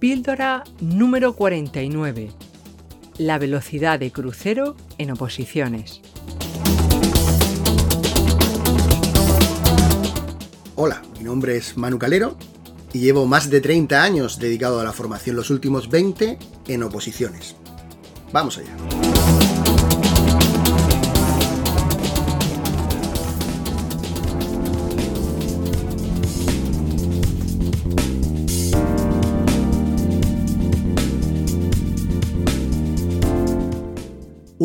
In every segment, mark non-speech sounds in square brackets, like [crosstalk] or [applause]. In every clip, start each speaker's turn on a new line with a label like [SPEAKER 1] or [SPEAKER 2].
[SPEAKER 1] Píldora número 49. La velocidad de crucero en oposiciones.
[SPEAKER 2] Hola, mi nombre es Manu Calero y llevo más de 30 años dedicado a la formación, los últimos 20 en oposiciones. Vamos allá.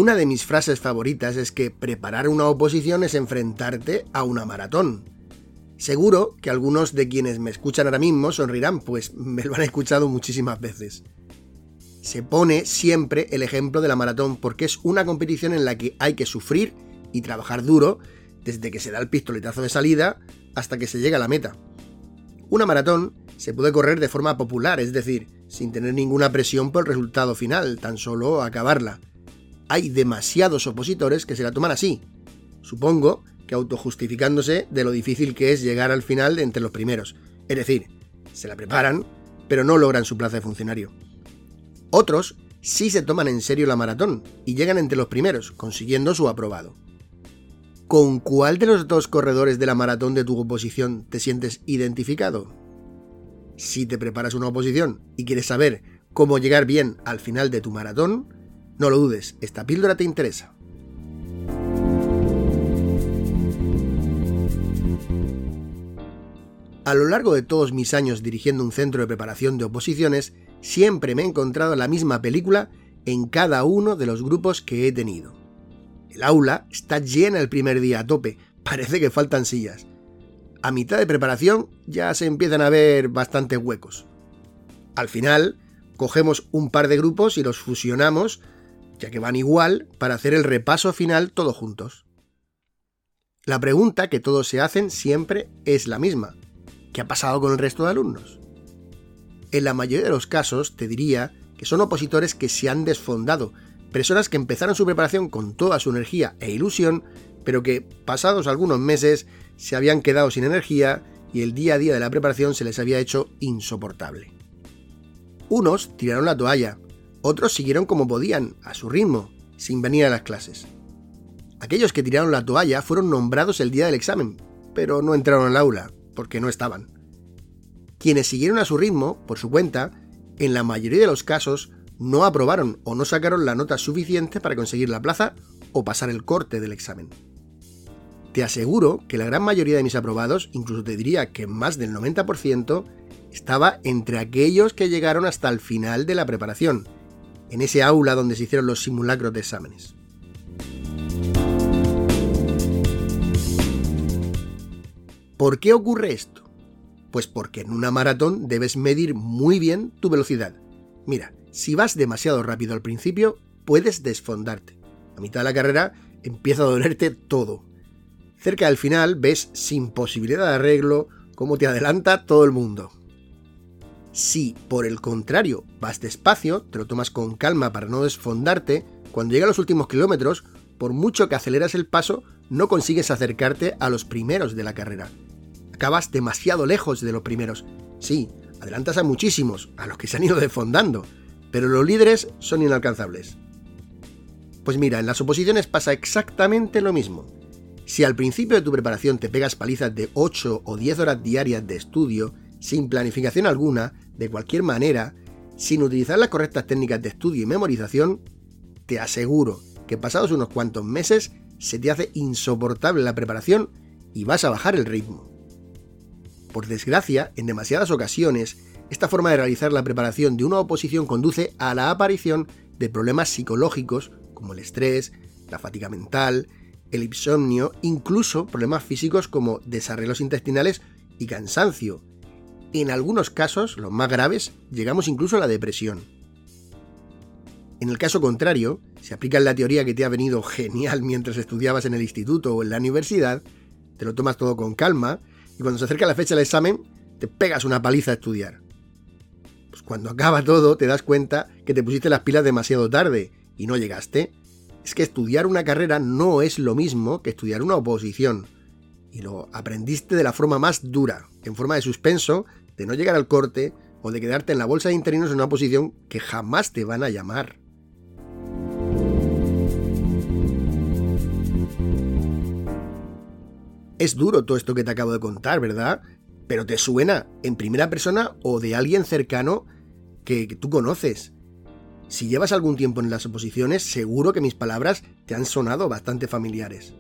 [SPEAKER 2] Una de mis frases favoritas es que preparar una oposición es enfrentarte a una maratón. Seguro que algunos de quienes me escuchan ahora mismo sonrirán, pues me lo han escuchado muchísimas veces. Se pone siempre el ejemplo de la maratón porque es una competición en la que hay que sufrir y trabajar duro desde que se da el pistoletazo de salida hasta que se llega a la meta. Una maratón se puede correr de forma popular, es decir, sin tener ninguna presión por el resultado final, tan solo acabarla hay demasiados opositores que se la toman así. Supongo que autojustificándose de lo difícil que es llegar al final entre los primeros. Es decir, se la preparan, pero no logran su plaza de funcionario. Otros sí se toman en serio la maratón y llegan entre los primeros, consiguiendo su aprobado. ¿Con cuál de los dos corredores de la maratón de tu oposición te sientes identificado? Si te preparas una oposición y quieres saber cómo llegar bien al final de tu maratón, no lo dudes, esta píldora te interesa. A lo largo de todos mis años dirigiendo un centro de preparación de oposiciones, siempre me he encontrado la misma película en cada uno de los grupos que he tenido. El aula está llena el primer día a tope, parece que faltan sillas. A mitad de preparación ya se empiezan a ver bastantes huecos. Al final, cogemos un par de grupos y los fusionamos ya que van igual para hacer el repaso final todos juntos. La pregunta que todos se hacen siempre es la misma. ¿Qué ha pasado con el resto de alumnos? En la mayoría de los casos te diría que son opositores que se han desfondado, personas que empezaron su preparación con toda su energía e ilusión, pero que, pasados algunos meses, se habían quedado sin energía y el día a día de la preparación se les había hecho insoportable. Unos tiraron la toalla, otros siguieron como podían, a su ritmo, sin venir a las clases. Aquellos que tiraron la toalla fueron nombrados el día del examen, pero no entraron al aula, porque no estaban. Quienes siguieron a su ritmo, por su cuenta, en la mayoría de los casos no aprobaron o no sacaron la nota suficiente para conseguir la plaza o pasar el corte del examen. Te aseguro que la gran mayoría de mis aprobados, incluso te diría que más del 90%, estaba entre aquellos que llegaron hasta el final de la preparación, en ese aula donde se hicieron los simulacros de exámenes. ¿Por qué ocurre esto? Pues porque en una maratón debes medir muy bien tu velocidad. Mira, si vas demasiado rápido al principio, puedes desfondarte. A mitad de la carrera empieza a dolerte todo. Cerca del final ves sin posibilidad de arreglo cómo te adelanta todo el mundo. Si, por el contrario, vas despacio, te lo tomas con calma para no desfondarte, cuando llega a los últimos kilómetros, por mucho que aceleras el paso, no consigues acercarte a los primeros de la carrera. Acabas demasiado lejos de los primeros. Sí, adelantas a muchísimos, a los que se han ido desfondando, pero los líderes son inalcanzables. Pues mira, en las oposiciones pasa exactamente lo mismo. Si al principio de tu preparación te pegas palizas de 8 o 10 horas diarias de estudio, sin planificación alguna, de cualquier manera, sin utilizar las correctas técnicas de estudio y memorización, te aseguro que pasados unos cuantos meses se te hace insoportable la preparación y vas a bajar el ritmo. Por desgracia, en demasiadas ocasiones, esta forma de realizar la preparación de una oposición conduce a la aparición de problemas psicológicos como el estrés, la fatiga mental, el insomnio, incluso problemas físicos como desarreglos intestinales y cansancio. En algunos casos, los más graves, llegamos incluso a la depresión. En el caso contrario, si aplicas la teoría que te ha venido genial mientras estudiabas en el instituto o en la universidad, te lo tomas todo con calma y cuando se acerca la fecha del examen, te pegas una paliza a estudiar. Pues cuando acaba todo, te das cuenta que te pusiste las pilas demasiado tarde y no llegaste. Es que estudiar una carrera no es lo mismo que estudiar una oposición. Y lo aprendiste de la forma más dura, en forma de suspenso, de no llegar al corte o de quedarte en la bolsa de interinos en una posición que jamás te van a llamar. Es duro todo esto que te acabo de contar, ¿verdad? Pero te suena en primera persona o de alguien cercano que, tú conoces. Si llevas algún tiempo en las oposiciones, seguro que mis palabras te han sonado bastante familiares.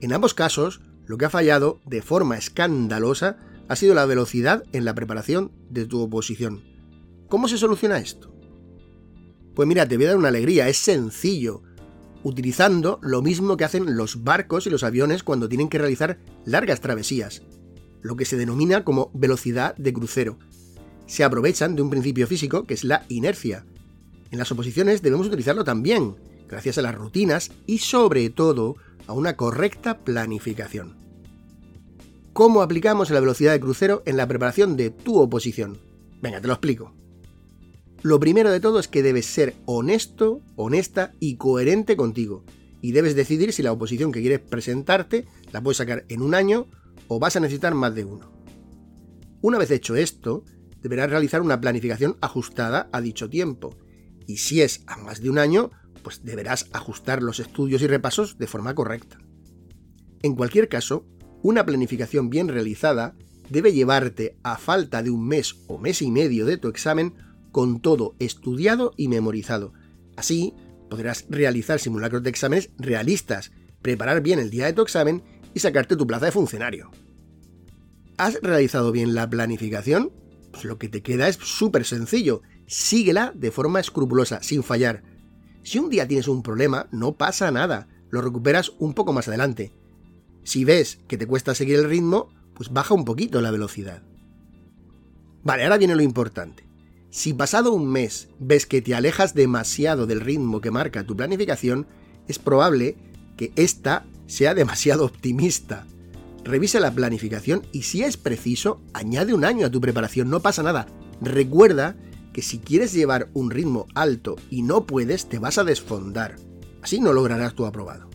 [SPEAKER 2] En ambos casos, lo que ha fallado de forma escandalosa ha sido la velocidad en la preparación de tu oposición. ¿Cómo se soluciona esto? Pues mira, te voy a dar una alegría, es sencillo utilizando lo mismo que hacen los barcos y los aviones cuando tienen que realizar largas travesías, lo que se denomina como velocidad de crucero. Se aprovechan de un principio físico que es la inercia. En las oposiciones debemos utilizarlo también, gracias a las rutinas y sobre todo a una correcta planificación. ¿Cómo aplicamos la velocidad de crucero en la preparación de tu oposición? Venga, te lo explico. Lo primero de todo es que debes ser honesto, honesta y coherente contigo. Y debes decidir si la oposición que quieres presentarte la puedes sacar en un año o vas a necesitar más de uno. Una vez hecho esto, deberás realizar una planificación ajustada a dicho tiempo. Y si es a más de un año, pues deberás ajustar los estudios y repasos de forma correcta. En cualquier caso, una planificación bien realizada debe llevarte a falta de un mes o mes y medio de tu examen con todo estudiado y memorizado. Así, podrás realizar simulacros de exámenes realistas, preparar bien el día de tu examen y sacarte tu plaza de funcionario. ¿Has realizado bien la planificación? Pues lo que te queda es súper sencillo. Síguela de forma escrupulosa, sin fallar. Si un día tienes un problema, no pasa nada, lo recuperas un poco más adelante. Si ves que te cuesta seguir el ritmo, pues baja un poquito la velocidad. Vale, ahora viene lo importante. Si pasado un mes ves que te alejas demasiado del ritmo que marca tu planificación, es probable que ésta sea [laughs] demasiado optimista. Revisa la planificación y si es preciso, añade un año a tu preparación, no pasa nada. Recuerda que si quieres llevar un ritmo alto y no puedes, te vas a desfondar. Así no lograrás tu aprobado.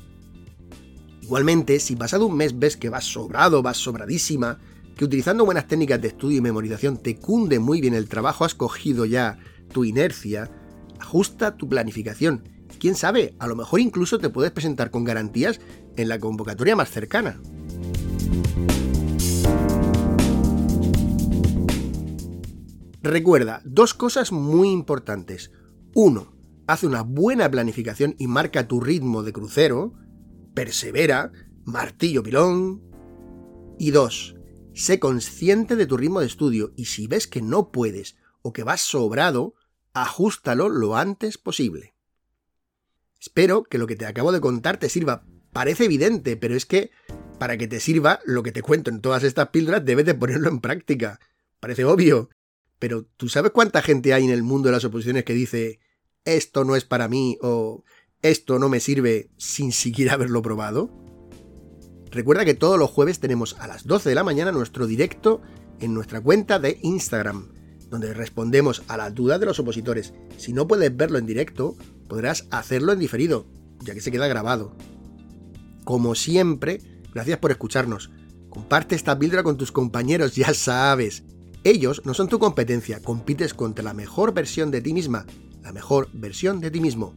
[SPEAKER 2] Igualmente, si pasado un mes ves que vas sobrado, vas sobradísima, que utilizando buenas técnicas de estudio y memorización te cunde muy bien el trabajo, has cogido ya tu inercia, ajusta tu planificación. Quién sabe, a lo mejor incluso te puedes presentar con garantías en la convocatoria más cercana. Recuerda, dos cosas muy importantes. Uno, hace una buena planificación y marca tu ritmo de crucero. Persevera, martillo pilón. Y dos, Sé consciente de tu ritmo de estudio y si ves que no puedes o que vas sobrado, ajustalo lo antes posible. Espero que lo que te acabo de contar te sirva. Parece evidente, pero es que para que te sirva lo que te cuento en todas estas píldoras debes de ponerlo en práctica. Parece obvio, pero ¿tú sabes cuánta gente hay en el mundo de las oposiciones que dice esto no es para mí o esto no me sirve sin siquiera haberlo probado? Recuerda que todos los jueves tenemos a las 12 de la mañana nuestro directo en nuestra cuenta de Instagram, donde respondemos a las dudas de los opositores. Si no puedes verlo en directo, podrás hacerlo en diferido, ya que se queda grabado. Como siempre, gracias por escucharnos. Comparte esta píldora con tus compañeros, ya sabes. Ellos no son tu competencia, compites contra la mejor versión de ti misma, la mejor versión de ti mismo.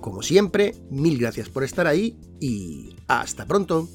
[SPEAKER 2] Como siempre, mil gracias por estar ahí y hasta pronto.